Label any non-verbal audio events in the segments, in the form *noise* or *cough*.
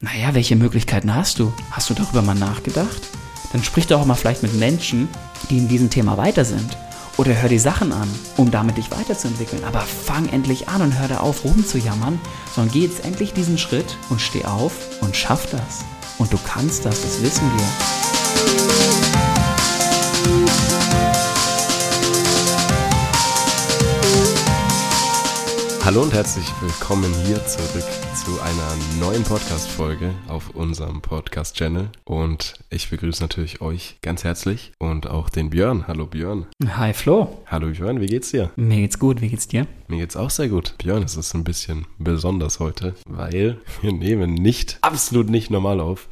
Naja, welche Möglichkeiten hast du? Hast du darüber mal nachgedacht? Dann sprich doch auch mal vielleicht mit Menschen, die in diesem Thema weiter sind. Oder hör die Sachen an, um damit dich weiterzuentwickeln. Aber fang endlich an und hör da auf, rumzujammern, sondern geh jetzt endlich diesen Schritt und steh auf und schaff das. Und du kannst das, das wissen wir. Hallo und herzlich willkommen hier zurück zu einer neuen Podcast-Folge auf unserem Podcast-Channel. Und ich begrüße natürlich euch ganz herzlich und auch den Björn. Hallo Björn. Hi Flo. Hallo Björn, wie geht's dir? Mir geht's gut, wie geht's dir? Mir geht's auch sehr gut. Björn, es ist ein bisschen besonders heute, weil *laughs* wir nehmen nicht, absolut nicht normal auf.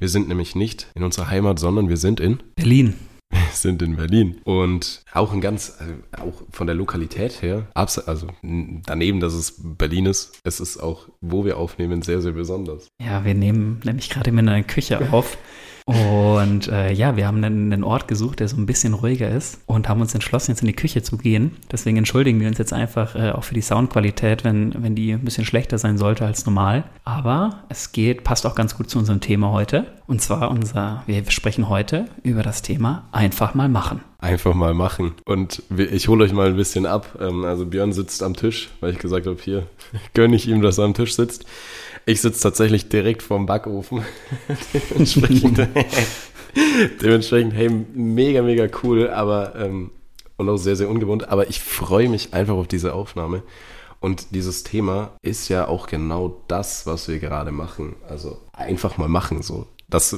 Wir sind nämlich nicht in unserer Heimat, sondern wir sind in Berlin. *laughs* Sind in Berlin. Und auch ein ganz, also auch von der Lokalität her, also daneben, dass es Berlin ist, es ist auch, wo wir aufnehmen, sehr, sehr besonders. Ja, wir nehmen nämlich gerade in einer Küche auf. Und äh, ja, wir haben einen, einen, Ort gesucht, der so ein bisschen ruhiger ist und haben uns entschlossen, jetzt in die Küche zu gehen. Deswegen entschuldigen wir uns jetzt einfach äh, auch für die Soundqualität, wenn, wenn die ein bisschen schlechter sein sollte als normal. Aber es geht, passt auch ganz gut zu unserem Thema heute. Und zwar unser, wir sprechen heute über das Thema einfach mal machen. Einfach mal machen. Und ich hole euch mal ein bisschen ab. Ähm, also Björn sitzt am Tisch, weil ich gesagt habe, hier *laughs* gönne ich ihm, dass er am Tisch sitzt. Ich sitze tatsächlich direkt vorm Backofen. *laughs* dementsprechend, *laughs* dementsprechend, hey, mega, mega cool, aber ähm, und auch sehr, sehr ungewohnt. Aber ich freue mich einfach auf diese Aufnahme. Und dieses Thema ist ja auch genau das, was wir gerade machen. Also einfach mal machen so. Das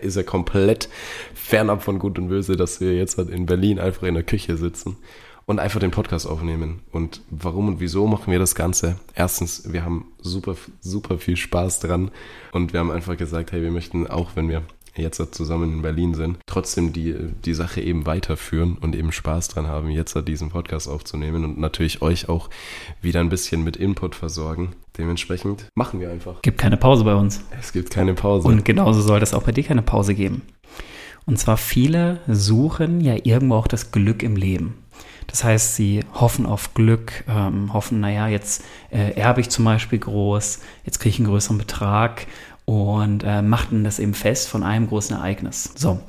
ist ja komplett fernab von Gut und Böse, dass wir jetzt halt in Berlin einfach in der Küche sitzen und einfach den Podcast aufnehmen. Und warum und wieso machen wir das Ganze? Erstens, wir haben super, super viel Spaß dran und wir haben einfach gesagt, hey, wir möchten auch, wenn wir jetzt zusammen in Berlin sind, trotzdem die, die Sache eben weiterführen und eben Spaß dran haben, jetzt diesen Podcast aufzunehmen und natürlich euch auch wieder ein bisschen mit Input versorgen. Dementsprechend machen wir einfach. Gibt keine Pause bei uns. Es gibt keine Pause. Und genauso soll es auch bei dir keine Pause geben. Und zwar viele suchen ja irgendwo auch das Glück im Leben. Das heißt, sie hoffen auf Glück, ähm, hoffen, naja, jetzt äh, erbe ich zum Beispiel groß, jetzt kriege ich einen größeren Betrag und äh, machten das eben fest von einem großen Ereignis. So,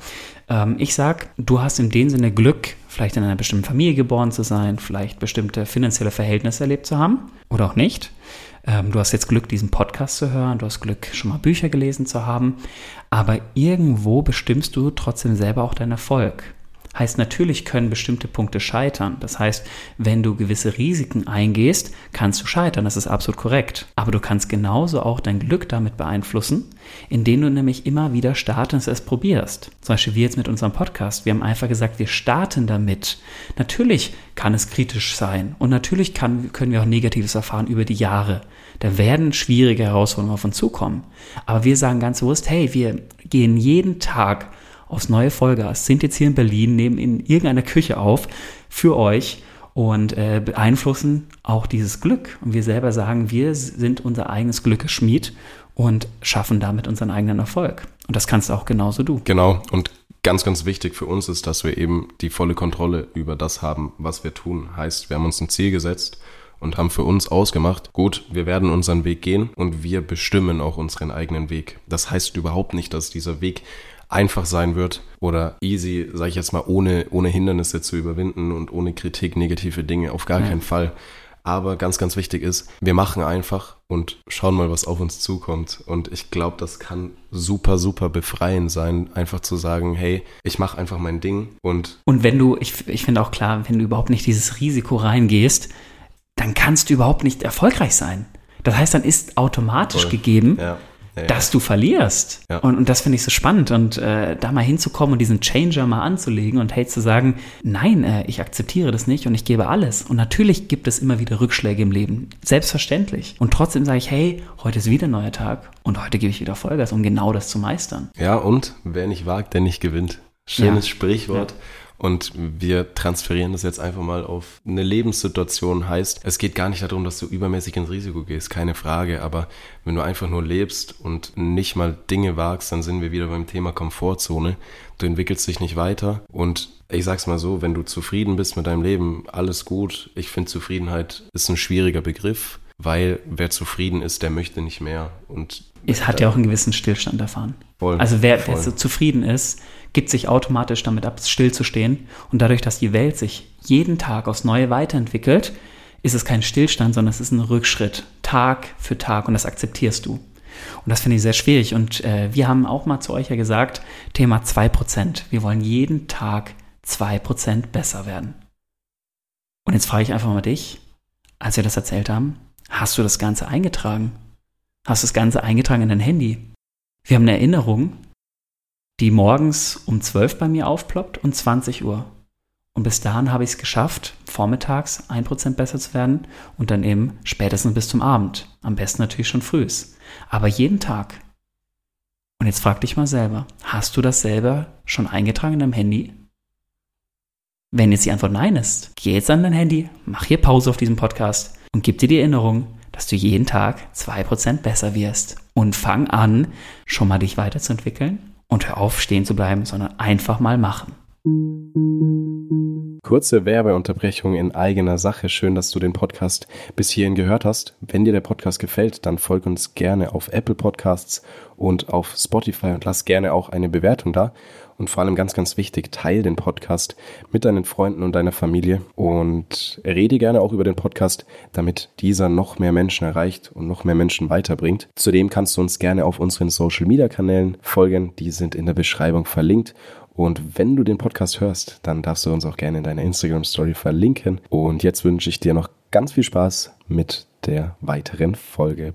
ähm, ich sag, du hast in dem Sinne Glück, vielleicht in einer bestimmten Familie geboren zu sein, vielleicht bestimmte finanzielle Verhältnisse erlebt zu haben oder auch nicht. Ähm, du hast jetzt Glück, diesen Podcast zu hören, du hast Glück, schon mal Bücher gelesen zu haben, aber irgendwo bestimmst du trotzdem selber auch deinen Erfolg. Heißt, natürlich können bestimmte Punkte scheitern. Das heißt, wenn du gewisse Risiken eingehst, kannst du scheitern. Das ist absolut korrekt. Aber du kannst genauso auch dein Glück damit beeinflussen, indem du nämlich immer wieder startest, es probierst. Zum Beispiel wie jetzt mit unserem Podcast. Wir haben einfach gesagt, wir starten damit. Natürlich kann es kritisch sein und natürlich kann, können wir auch Negatives erfahren über die Jahre. Da werden schwierige Herausforderungen auf uns zukommen. Aber wir sagen ganz bewusst, hey, wir gehen jeden Tag aufs neue Vollgas, sind jetzt hier in Berlin, nehmen in irgendeiner Küche auf für euch und äh, beeinflussen auch dieses Glück. Und wir selber sagen, wir sind unser eigenes Glückesschmied und schaffen damit unseren eigenen Erfolg. Und das kannst auch genauso du. Genau. Und ganz, ganz wichtig für uns ist, dass wir eben die volle Kontrolle über das haben, was wir tun. Heißt, wir haben uns ein Ziel gesetzt und haben für uns ausgemacht, gut, wir werden unseren Weg gehen und wir bestimmen auch unseren eigenen Weg. Das heißt überhaupt nicht, dass dieser Weg einfach sein wird oder easy, sage ich jetzt mal, ohne, ohne Hindernisse zu überwinden und ohne Kritik, negative Dinge, auf gar ja. keinen Fall. Aber ganz, ganz wichtig ist, wir machen einfach und schauen mal, was auf uns zukommt. Und ich glaube, das kann super, super befreiend sein, einfach zu sagen, hey, ich mache einfach mein Ding und. Und wenn du, ich, ich finde auch klar, wenn du überhaupt nicht dieses Risiko reingehst, dann kannst du überhaupt nicht erfolgreich sein. Das heißt, dann ist automatisch Voll. gegeben, ja ja, dass du verlierst. Ja. Und, und das finde ich so spannend. Und äh, da mal hinzukommen und diesen Changer mal anzulegen und hey zu sagen, nein, äh, ich akzeptiere das nicht und ich gebe alles. Und natürlich gibt es immer wieder Rückschläge im Leben. Selbstverständlich. Und trotzdem sage ich, hey, heute ist wieder ein neuer Tag und heute gebe ich wieder Vollgas, um genau das zu meistern. Ja, und wer nicht wagt, der nicht gewinnt. Schönes Sprichwort. Und wir transferieren das jetzt einfach mal auf eine Lebenssituation. Heißt, es geht gar nicht darum, dass du übermäßig ins Risiko gehst, keine Frage. Aber wenn du einfach nur lebst und nicht mal Dinge wagst, dann sind wir wieder beim Thema Komfortzone. Du entwickelst dich nicht weiter. Und ich sag's mal so, wenn du zufrieden bist mit deinem Leben, alles gut. Ich finde, Zufriedenheit ist ein schwieriger Begriff weil wer zufrieden ist, der möchte nicht mehr. Und es hat ja auch einen gewissen Stillstand erfahren. Voll, also wer, voll. wer so zufrieden ist, gibt sich automatisch damit ab, stillzustehen. Und dadurch, dass die Welt sich jeden Tag aufs Neue weiterentwickelt, ist es kein Stillstand, sondern es ist ein Rückschritt, Tag für Tag. Und das akzeptierst du. Und das finde ich sehr schwierig. Und äh, wir haben auch mal zu euch ja gesagt, Thema 2%. Wir wollen jeden Tag 2% besser werden. Und jetzt frage ich einfach mal dich, als wir das erzählt haben, hast du das Ganze eingetragen? Hast du das Ganze eingetragen in dein Handy? Wir haben eine Erinnerung, die morgens um 12 bei mir aufploppt und 20 Uhr. Und bis dahin habe ich es geschafft, vormittags 1% besser zu werden und dann eben spätestens bis zum Abend. Am besten natürlich schon frühs. Aber jeden Tag. Und jetzt frag dich mal selber, hast du das selber schon eingetragen in deinem Handy? Wenn jetzt die Antwort nein ist, geh jetzt an dein Handy, mach hier Pause auf diesem Podcast und gib dir die Erinnerung, dass du jeden Tag 2% besser wirst. Und fang an, schon mal dich weiterzuentwickeln und hör auf, stehen zu bleiben, sondern einfach mal machen. Kurze Werbeunterbrechung in eigener Sache. Schön, dass du den Podcast bis hierhin gehört hast. Wenn dir der Podcast gefällt, dann folg uns gerne auf Apple Podcasts und auf Spotify und lass gerne auch eine Bewertung da. Und vor allem ganz, ganz wichtig, teil den Podcast mit deinen Freunden und deiner Familie und rede gerne auch über den Podcast, damit dieser noch mehr Menschen erreicht und noch mehr Menschen weiterbringt. Zudem kannst du uns gerne auf unseren Social Media Kanälen folgen. Die sind in der Beschreibung verlinkt. Und wenn du den Podcast hörst, dann darfst du uns auch gerne in deiner Instagram Story verlinken. Und jetzt wünsche ich dir noch ganz viel Spaß mit der weiteren Folge.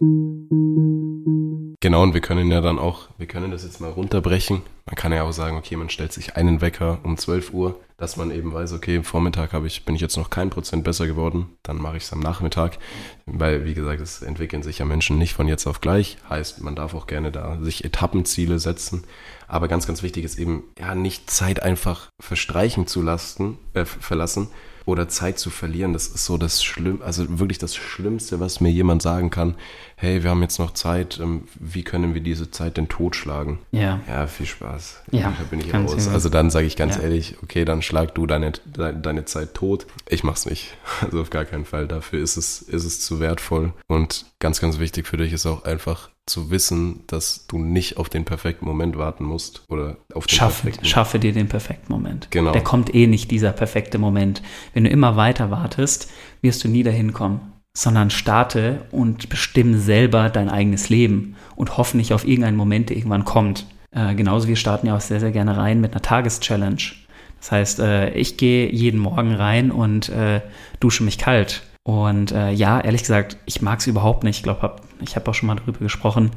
Genau, und wir können ja dann auch, wir können das jetzt mal runterbrechen. Man kann ja auch sagen, okay, man stellt sich einen Wecker um 12 Uhr, dass man eben weiß, okay, im Vormittag habe ich, bin ich jetzt noch kein Prozent besser geworden, dann mache ich es am Nachmittag. Weil, wie gesagt, es entwickeln sich ja Menschen nicht von jetzt auf gleich. Heißt, man darf auch gerne da sich Etappenziele setzen. Aber ganz, ganz wichtig ist eben, ja, nicht Zeit einfach verstreichen zu lassen, äh, verlassen, oder Zeit zu verlieren, das ist so das Schlimm, also wirklich das Schlimmste, was mir jemand sagen kann. Hey, wir haben jetzt noch Zeit, ähm, wie können wir diese Zeit denn totschlagen? Ja. Ja, viel Spaß. Ja, da bin ich raus. Also dann sage ich ganz Ja. ehrlich, okay, dann schlag du deine, deine, deine Zeit tot. Ich mach's nicht. *laughs* Also auf gar keinen Fall. Dafür ist es, ist es zu wertvoll. Und ganz, ganz wichtig für dich ist auch einfach zu wissen, dass du nicht auf den perfekten Moment warten musst oder auf den Schaffe, perfekten schaffe dir den perfekten Moment. Genau. Der kommt eh nicht, dieser perfekte Moment. Wenn du immer weiter wartest, wirst du nie dahin kommen. Sondern starte und bestimme selber dein eigenes Leben und hoffe nicht auf irgendeinen Moment, der irgendwann kommt. Äh, genauso, wir starten ja auch sehr, sehr gerne rein mit einer Tageschallenge. Das heißt, äh, ich gehe jeden Morgen rein und äh, dusche mich kalt. Und äh, ja, ehrlich gesagt, ich mag es überhaupt nicht. Ich glaube, hab, ich habe auch schon mal darüber gesprochen.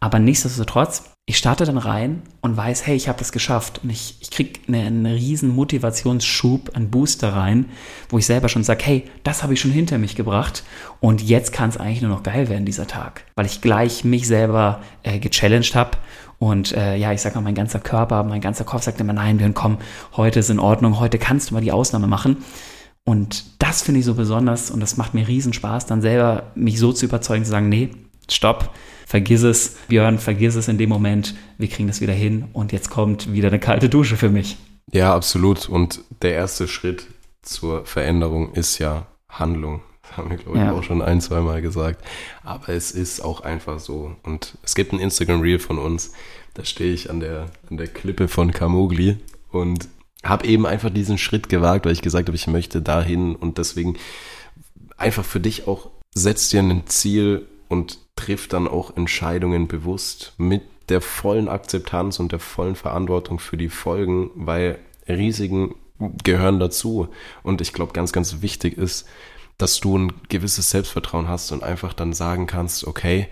Aber nichtsdestotrotz, ich starte dann rein und weiß, hey, ich habe das geschafft. Und ich, ich kriege eine, einen riesen Motivationsschub, einen Booster rein, wo ich selber schon sage, hey, das habe ich schon hinter mich gebracht. Und jetzt kann es eigentlich nur noch geil werden, dieser Tag. Weil ich gleich mich selber äh, gechallenged habe. Und äh, ja, ich sage mal, mein ganzer Körper, mein ganzer Kopf sagt immer, nein, Björn, komm, heute ist in Ordnung, heute kannst du mal die Ausnahme machen. Und das finde ich so besonders und das macht mir riesen Spaß, dann selber mich so zu überzeugen, zu sagen, nee, stopp, vergiss es, Björn, vergiss es in dem Moment, wir kriegen das wieder hin und jetzt kommt wieder eine kalte Dusche für mich. Ja, absolut. Und der erste Schritt zur Veränderung ist ja Handlung. Das haben wir, glaube ich, Ja. auch schon ein, zwei Mal gesagt. Aber es ist auch einfach so. Und es gibt ein Instagram-Reel von uns, da stehe ich an der, an der Klippe von Kamogli und habe eben einfach diesen Schritt gewagt, weil ich gesagt habe, ich möchte dahin und deswegen einfach für dich auch, setz dir ein Ziel und triff dann auch Entscheidungen bewusst mit der vollen Akzeptanz und der vollen Verantwortung für die Folgen, weil Risiken gehören dazu. Und ich glaube, ganz, ganz wichtig ist, dass du ein gewisses Selbstvertrauen hast und einfach dann sagen kannst, okay,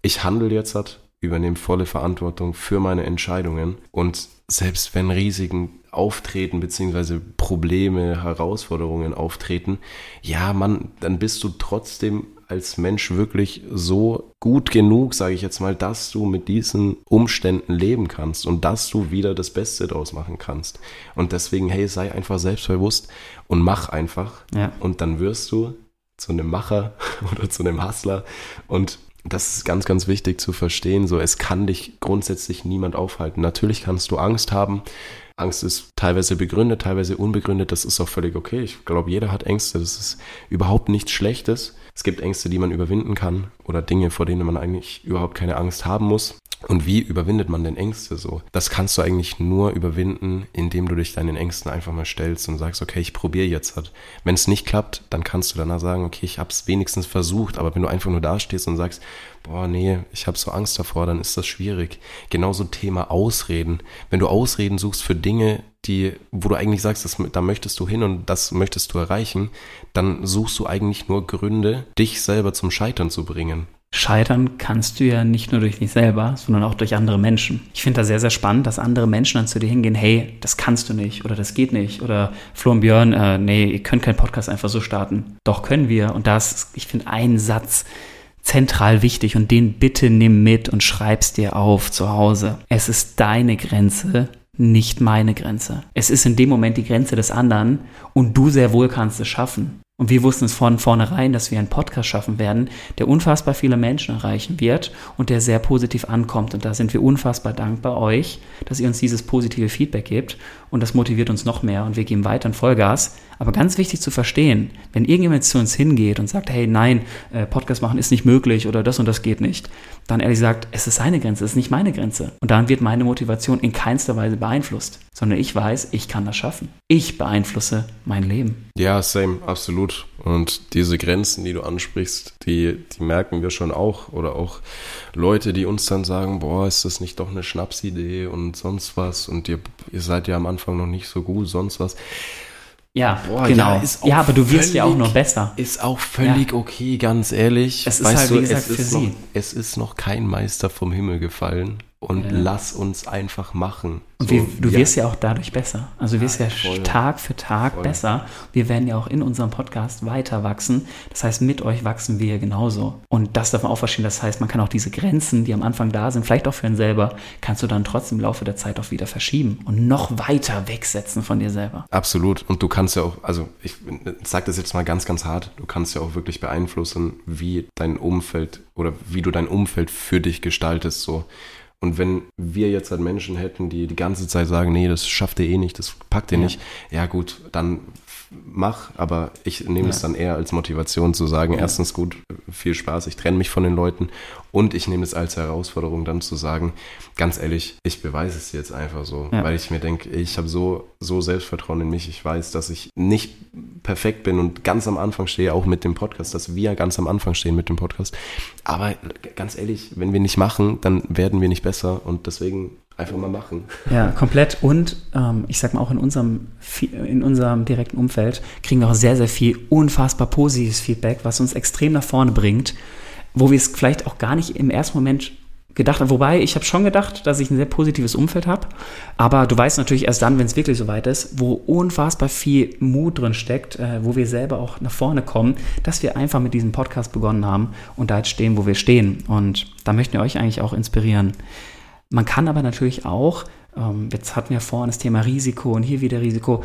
ich handle jetzt halt, übernehme volle Verantwortung für meine Entscheidungen und selbst wenn Risiken auftreten, beziehungsweise Probleme, Herausforderungen auftreten, ja, Mann, dann bist du trotzdem als Mensch wirklich so gut genug, sage ich jetzt mal, dass du mit diesen Umständen leben kannst und dass du wieder das Beste daraus machen kannst. Und deswegen, hey, sei einfach selbstbewusst und mach einfach. Ja. Und dann wirst du zu einem Macher *laughs* oder zu einem Hustler. Und das ist ganz, ganz wichtig zu verstehen. So, es kann dich grundsätzlich niemand aufhalten. Natürlich kannst du Angst haben. Angst ist teilweise begründet, teilweise unbegründet. Das ist auch völlig okay. Ich glaube, jeder hat Ängste. Das ist überhaupt nichts Schlechtes. Es gibt Ängste, die man überwinden kann oder Dinge, vor denen man eigentlich überhaupt keine Angst haben muss. Und wie überwindet man denn Ängste so? Das kannst du eigentlich nur überwinden, indem du dich deinen Ängsten einfach mal stellst und sagst, okay, ich probiere jetzt halt. Wenn es nicht klappt, dann kannst du danach sagen, okay, ich habe es wenigstens versucht. Aber wenn du einfach nur dastehst und sagst, boah, nee, ich habe so Angst davor, dann ist das schwierig. Genauso Thema Ausreden. Wenn du Ausreden suchst für Dinge, die, wo du eigentlich sagst, das, da möchtest du hin und das möchtest du erreichen, dann suchst du eigentlich nur Gründe, dich selber zum Scheitern zu bringen. Scheitern kannst du ja nicht nur durch dich selber, sondern auch durch andere Menschen. Ich finde das sehr, sehr spannend, dass andere Menschen dann zu dir hingehen, hey, das kannst du nicht oder das geht nicht oder Flo und Björn, äh, nee, ihr könnt keinen Podcast einfach so starten. Doch können wir und das, ich finde, ein Satz zentral wichtig und den bitte nimm mit und schreib's dir auf zu Hause. Es ist deine Grenze, nicht meine Grenze. Es ist in dem Moment die Grenze des anderen und du sehr wohl kannst es schaffen. Und wir wussten es von vornherein, dass wir einen Podcast schaffen werden, der unfassbar viele Menschen erreichen wird und der sehr positiv ankommt. Und da sind wir unfassbar dankbar euch, dass ihr uns dieses positive Feedback gebt. Und das motiviert uns noch mehr und wir geben weiter in Vollgas. Aber ganz wichtig zu verstehen, wenn irgendjemand zu uns hingeht und sagt, hey, nein, äh, Podcast machen ist nicht möglich oder das und das geht nicht, dann ehrlich gesagt, es ist seine Grenze, es ist nicht meine Grenze. Und dann wird meine Motivation in keinster Weise beeinflusst, sondern ich weiß, ich kann das schaffen. Ich beeinflusse mein Leben. Ja, same, absolut. Und diese Grenzen, die du ansprichst, die, die merken wir schon auch. Oder auch Leute, die uns dann sagen, boah, ist das nicht doch eine Schnapsidee und sonst was und ihr, ihr seid ja am Anfang noch nicht so gut, sonst was. Ja, Boah, genau. Ja, ja aber du wirst völlig, ja auch noch besser. Ist auch völlig ja. okay, ganz ehrlich. Es ist weißt halt, du, wie gesagt, es, ist noch, es ist noch kein Meister vom Himmel gefallen und ja. lass uns einfach machen. Und so, du ja. wirst ja auch dadurch besser. Also du wirst ja, ja Tag für Tag voll. besser. Wir werden ja auch in unserem Podcast weiter wachsen. Das heißt, mit euch wachsen wir genauso. Und das darf man auch verstehen. Das heißt, man kann auch diese Grenzen, die am Anfang da sind, vielleicht auch für einen selber, kannst du dann trotzdem im Laufe der Zeit auch wieder verschieben und noch weiter wegsetzen von dir selber. Absolut. Und du kannst ja auch, also ich sage das jetzt mal ganz, ganz hart, du kannst ja auch wirklich beeinflussen, wie dein Umfeld oder wie du dein Umfeld für dich gestaltest. So und wenn wir jetzt halt Menschen hätten, die die ganze Zeit sagen, nee, das schafft ihr eh nicht, das packt ihr ja. nicht, ja gut, dann mach, aber ich nehme ja. es dann eher als Motivation zu sagen, ja. erstens gut, viel Spaß, ich trenne mich von den Leuten und ich nehme es als Herausforderung dann zu sagen, ganz ehrlich, ich beweise es jetzt einfach so, ja. weil ich mir denke, ich habe so, so Selbstvertrauen in mich, ich weiß, dass ich nicht perfekt bin und ganz am Anfang stehe, auch mit dem Podcast, dass wir ganz am Anfang stehen mit dem Podcast, aber ganz ehrlich, wenn wir nicht machen, dann werden wir nicht besser und deswegen einfach mal machen. Ja, komplett. Und ähm, ich sag mal, auch in unserem, in unserem direkten Umfeld kriegen wir auch sehr, sehr viel unfassbar positives Feedback, was uns extrem nach vorne bringt, wo wir es vielleicht auch gar nicht im ersten Moment gedacht haben. Wobei, ich habe schon gedacht, dass ich ein sehr positives Umfeld habe. Aber du weißt natürlich erst dann, wenn es wirklich soweit ist, wo unfassbar viel Mut drin steckt, äh, wo wir selber auch nach vorne kommen, dass wir einfach mit diesem Podcast begonnen haben und da jetzt stehen, wo wir stehen. Und da möchten wir euch eigentlich auch inspirieren. Man kann aber natürlich auch, ähm, jetzt hatten wir vorhin das Thema Risiko und hier wieder Risiko,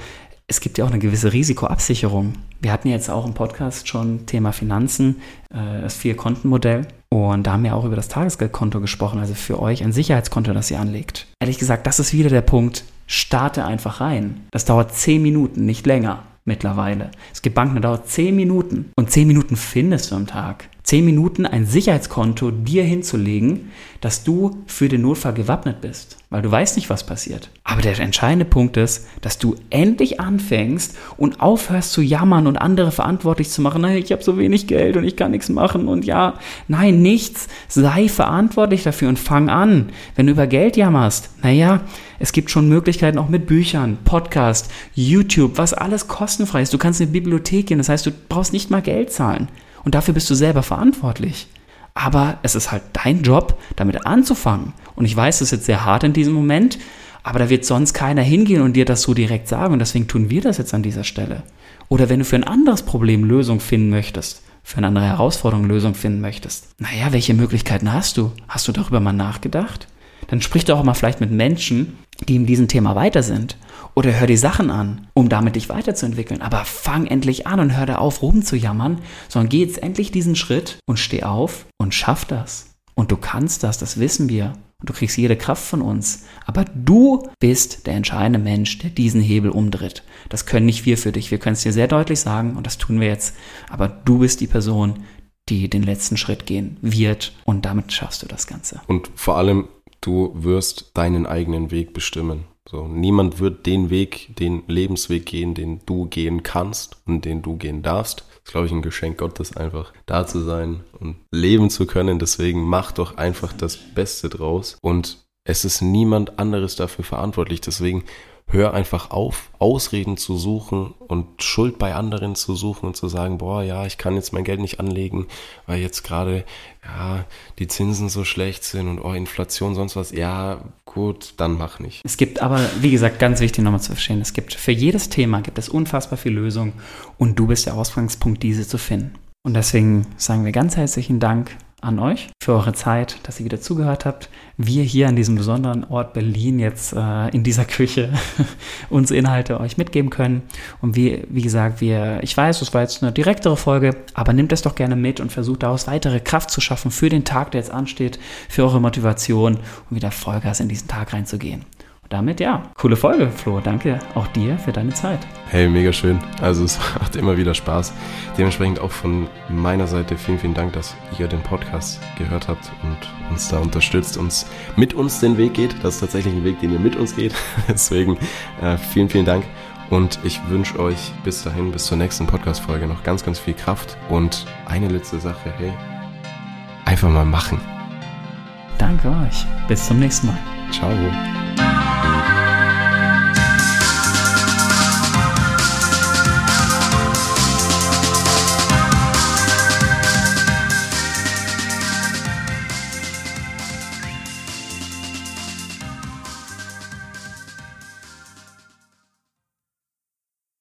es gibt ja auch eine gewisse Risikoabsicherung. Wir hatten jetzt auch im Podcast schon Thema Finanzen, äh, das Vier-Konten-Modell. Und da haben wir auch über das Tagesgeldkonto gesprochen, also für euch ein Sicherheitskonto, das ihr anlegt. Ehrlich gesagt, das ist wieder der Punkt. Starte einfach rein. Das dauert zehn Minuten, nicht länger mittlerweile. Es gibt Banken, da dauert zehn Minuten. Und zehn Minuten findest du am Tag zehn Minuten ein Sicherheitskonto dir hinzulegen, dass du für den Notfall gewappnet bist, weil du weißt nicht, was passiert. Aber der entscheidende Punkt ist, dass du endlich anfängst und aufhörst zu jammern und andere verantwortlich zu machen. Nein, ich habe so wenig Geld und ich kann nichts machen und ja, nein, nichts. Sei verantwortlich dafür und fang an. Wenn du über Geld jammerst, naja, es gibt schon Möglichkeiten auch mit Büchern, Podcast, YouTube, was alles kostenfrei ist. Du kannst in die Bibliothek gehen, das heißt, du brauchst nicht mal Geld zahlen. Und dafür bist du selber verantwortlich. Aber es ist halt dein Job, damit anzufangen. Und ich weiß, das ist jetzt sehr hart in diesem Moment, aber da wird sonst keiner hingehen und dir das so direkt sagen. Und deswegen tun wir das jetzt an dieser Stelle. Oder wenn du für ein anderes Problem Lösung finden möchtest, für eine andere Herausforderung Lösung finden möchtest, naja, welche Möglichkeiten hast du? Hast du darüber mal nachgedacht? Dann sprich doch auch mal vielleicht mit Menschen, die in diesem Thema weiter sind. Oder hör die Sachen an, um damit dich weiterzuentwickeln. Aber fang endlich an und hör da auf, rumzujammern, sondern geh jetzt endlich diesen Schritt und steh auf und schaff das. Und du kannst das, das wissen wir. Und du kriegst jede Kraft von uns. Aber du bist der entscheidende Mensch, der diesen Hebel umdreht. Das können nicht wir für dich. Wir können es dir sehr deutlich sagen und das tun wir jetzt. Aber du bist die Person, die den letzten Schritt gehen wird und damit schaffst du das Ganze. Und vor allem, du wirst deinen eigenen Weg bestimmen. So, niemand wird den Weg, den Lebensweg gehen, den du gehen kannst und den du gehen darfst. Das ist, glaube ich, ein Geschenk Gottes, einfach da zu sein und leben zu können. Deswegen mach doch einfach das Beste draus. Und es ist niemand anderes dafür verantwortlich. Deswegen hör einfach auf, Ausreden zu suchen und Schuld bei anderen zu suchen und zu sagen, boah, ja, ich kann jetzt mein Geld nicht anlegen, weil jetzt gerade, ja, die Zinsen so schlecht sind und oh, Inflation, sonst was. Ja, gut, dann mach nicht. Es gibt aber, wie gesagt, ganz wichtig nochmal zu verstehen, es gibt für jedes Thema gibt es unfassbar viele Lösungen und du bist der Ausgangspunkt, diese zu finden. Und deswegen sagen wir ganz herzlichen Dank an euch für eure Zeit, dass ihr wieder zugehört habt. Wir hier an diesem besonderen Ort Berlin jetzt äh, in dieser Küche *laughs* unsere Inhalte euch mitgeben können. Und wie, wie gesagt, wir, ich weiß, das war jetzt eine direktere Folge, aber nehmt es doch gerne mit und versucht daraus weitere Kraft zu schaffen für den Tag, der jetzt ansteht, für eure Motivation und wieder Vollgas in diesen Tag reinzugehen damit ja, coole Folge, Flo. Danke auch dir für deine Zeit. Hey, mega schön. Also es *laughs* macht immer wieder Spaß. Dementsprechend auch von meiner Seite vielen, vielen Dank, dass ihr den Podcast gehört habt und uns da unterstützt, uns mit uns den Weg geht. Das ist tatsächlich ein Weg, den ihr mit uns geht. *laughs* Deswegen äh, vielen, vielen Dank. Und ich wünsche euch bis dahin, bis zur nächsten Podcast-Folge noch ganz, ganz viel Kraft. Und eine letzte Sache, hey, einfach mal machen. Danke euch. Bis zum nächsten Mal. Ciao.